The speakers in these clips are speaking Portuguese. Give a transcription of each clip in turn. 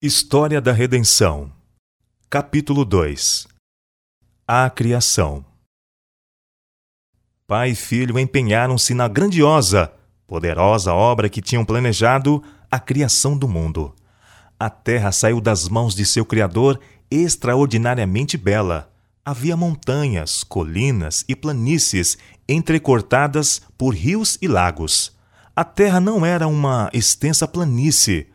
História da Redenção Capítulo 2 A Criação Pai e filho empenharam-se na grandiosa, poderosa obra que tinham planejado a criação do mundo. A terra saiu das mãos de seu Criador extraordinariamente bela. Havia montanhas, colinas e planícies entrecortadas por rios e lagos. A terra não era uma extensa planície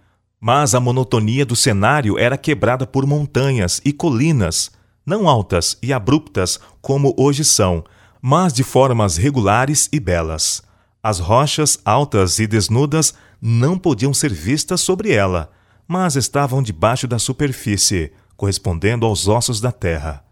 mas a monotonia do cenário era quebrada por montanhas e colinas, não altas e abruptas como hoje são, mas de formas regulares e belas. As rochas altas e desnudas não podiam ser vistas sobre ela, mas estavam debaixo da superfície, correspondendo aos ossos da terra.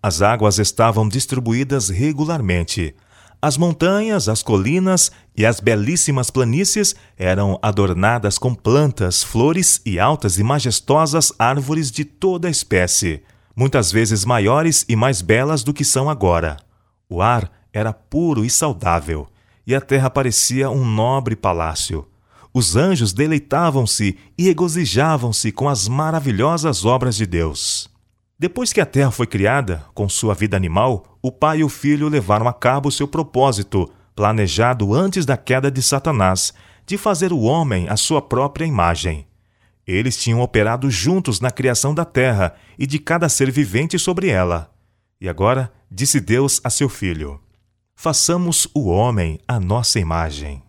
As águas estavam distribuídas regularmente, as montanhas, as colinas e as belíssimas planícies eram adornadas com plantas, flores e altas e majestosas árvores de toda espécie, muitas vezes maiores e mais belas do que são agora. O ar era puro e saudável, e a terra parecia um nobre palácio. Os anjos deleitavam-se e regozijavam-se com as maravilhosas obras de Deus. Depois que a terra foi criada, com sua vida animal, o pai e o filho levaram a cabo seu propósito, planejado antes da queda de Satanás, de fazer o homem à sua própria imagem. Eles tinham operado juntos na criação da terra e de cada ser vivente sobre ela. E agora disse Deus a seu filho: Façamos o homem à nossa imagem.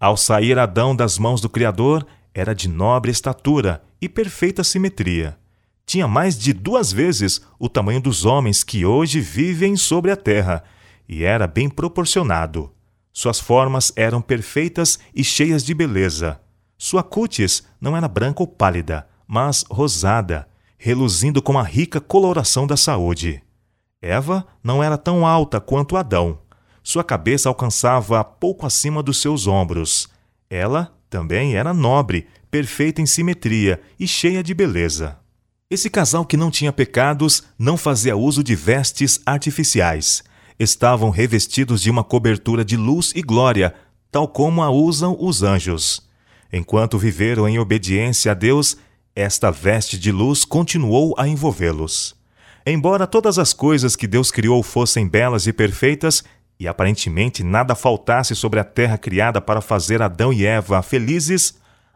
Ao sair Adão das mãos do Criador, era de nobre estatura e perfeita simetria tinha mais de duas vezes o tamanho dos homens que hoje vivem sobre a terra, e era bem proporcionado. Suas formas eram perfeitas e cheias de beleza. Sua cutis não era branca ou pálida, mas rosada, reluzindo com a rica coloração da saúde. Eva não era tão alta quanto Adão. Sua cabeça alcançava pouco acima dos seus ombros. Ela também era nobre, perfeita em simetria e cheia de beleza. Esse casal que não tinha pecados não fazia uso de vestes artificiais. Estavam revestidos de uma cobertura de luz e glória, tal como a usam os anjos. Enquanto viveram em obediência a Deus, esta veste de luz continuou a envolvê-los. Embora todas as coisas que Deus criou fossem belas e perfeitas, e aparentemente nada faltasse sobre a terra criada para fazer Adão e Eva felizes,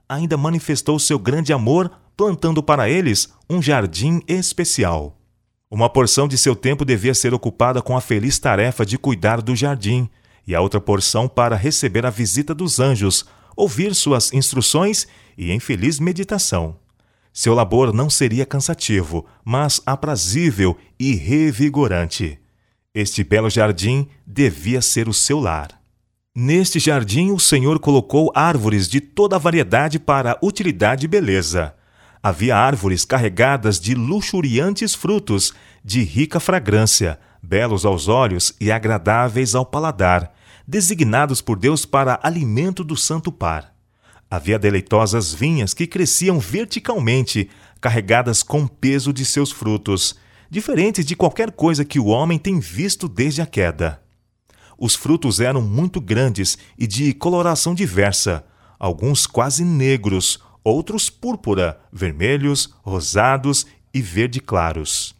ainda manifestou seu grande amor plantando para eles um jardim especial. Uma porção de seu tempo devia ser ocupada com a feliz tarefa de cuidar do jardim, e a outra porção para receber a visita dos anjos, ouvir suas instruções e em feliz meditação. Seu labor não seria cansativo, mas aprazível e revigorante. Este belo jardim devia ser o seu lar. Neste jardim, o Senhor colocou árvores de toda variedade para utilidade e beleza havia árvores carregadas de luxuriantes frutos, de rica fragrância, belos aos olhos e agradáveis ao paladar, designados por Deus para alimento do santo par. Havia deleitosas vinhas que cresciam verticalmente, carregadas com peso de seus frutos, diferentes de qualquer coisa que o homem tem visto desde a queda. Os frutos eram muito grandes e de coloração diversa, alguns quase negros, outros púrpura, vermelhos, rosados e verde claros.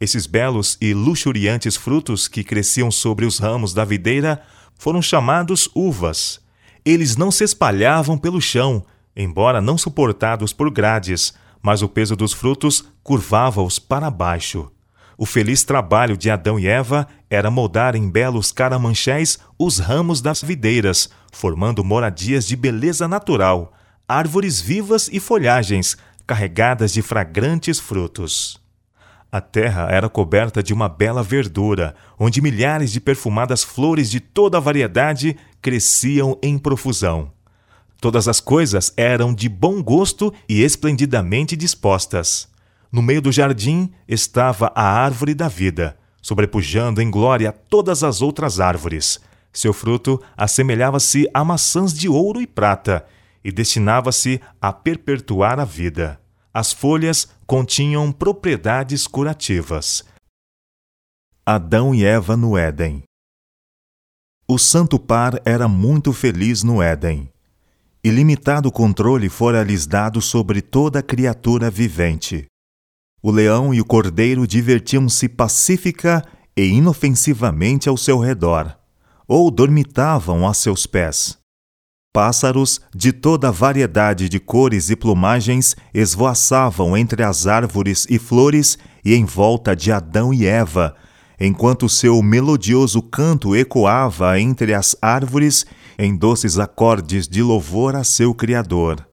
Esses belos e luxuriantes frutos que cresciam sobre os ramos da videira foram chamados uvas. Eles não se espalhavam pelo chão, embora não suportados por grades, mas o peso dos frutos curvava-os para baixo. O feliz trabalho de Adão e Eva era moldar em belos caramanchés os ramos das videiras, formando moradias de beleza natural, árvores vivas e folhagens carregadas de fragrantes frutos. A terra era coberta de uma bela verdura, onde milhares de perfumadas flores de toda a variedade cresciam em profusão. Todas as coisas eram de bom gosto e esplendidamente dispostas. No meio do jardim estava a árvore da vida, sobrepujando em glória todas as outras árvores. Seu fruto assemelhava-se a maçãs de ouro e prata, e destinava-se a perpetuar a vida. As folhas continham propriedades curativas. Adão e Eva no Éden. O santo par era muito feliz no Éden. ilimitado controle fora lhes dado sobre toda criatura vivente. O leão e o cordeiro divertiam-se pacífica e inofensivamente ao seu redor, ou dormitavam a seus pés. Pássaros de toda variedade de cores e plumagens esvoaçavam entre as árvores e flores e em volta de Adão e Eva, enquanto seu melodioso canto ecoava entre as árvores em doces acordes de louvor a seu Criador.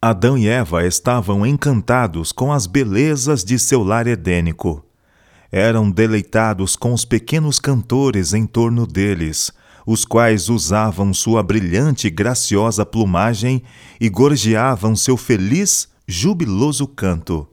Adão e Eva estavam encantados com as belezas de seu lar edênico. Eram deleitados com os pequenos cantores em torno deles, os quais usavam sua brilhante e graciosa plumagem e gorjeavam seu feliz, jubiloso canto.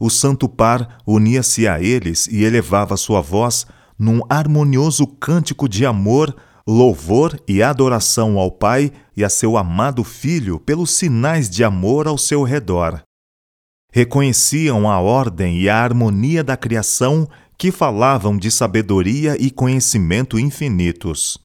O santo par unia-se a eles e elevava sua voz num harmonioso cântico de amor, louvor e adoração ao Pai e a seu amado Filho pelos sinais de amor ao seu redor. Reconheciam a ordem e a harmonia da criação que falavam de sabedoria e conhecimento infinitos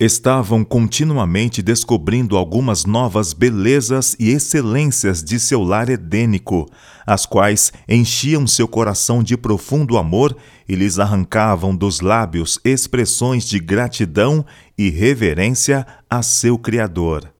estavam continuamente descobrindo algumas novas belezas e excelências de seu lar edênico, as quais enchiam seu coração de profundo amor e lhes arrancavam dos lábios expressões de gratidão e reverência a seu Criador.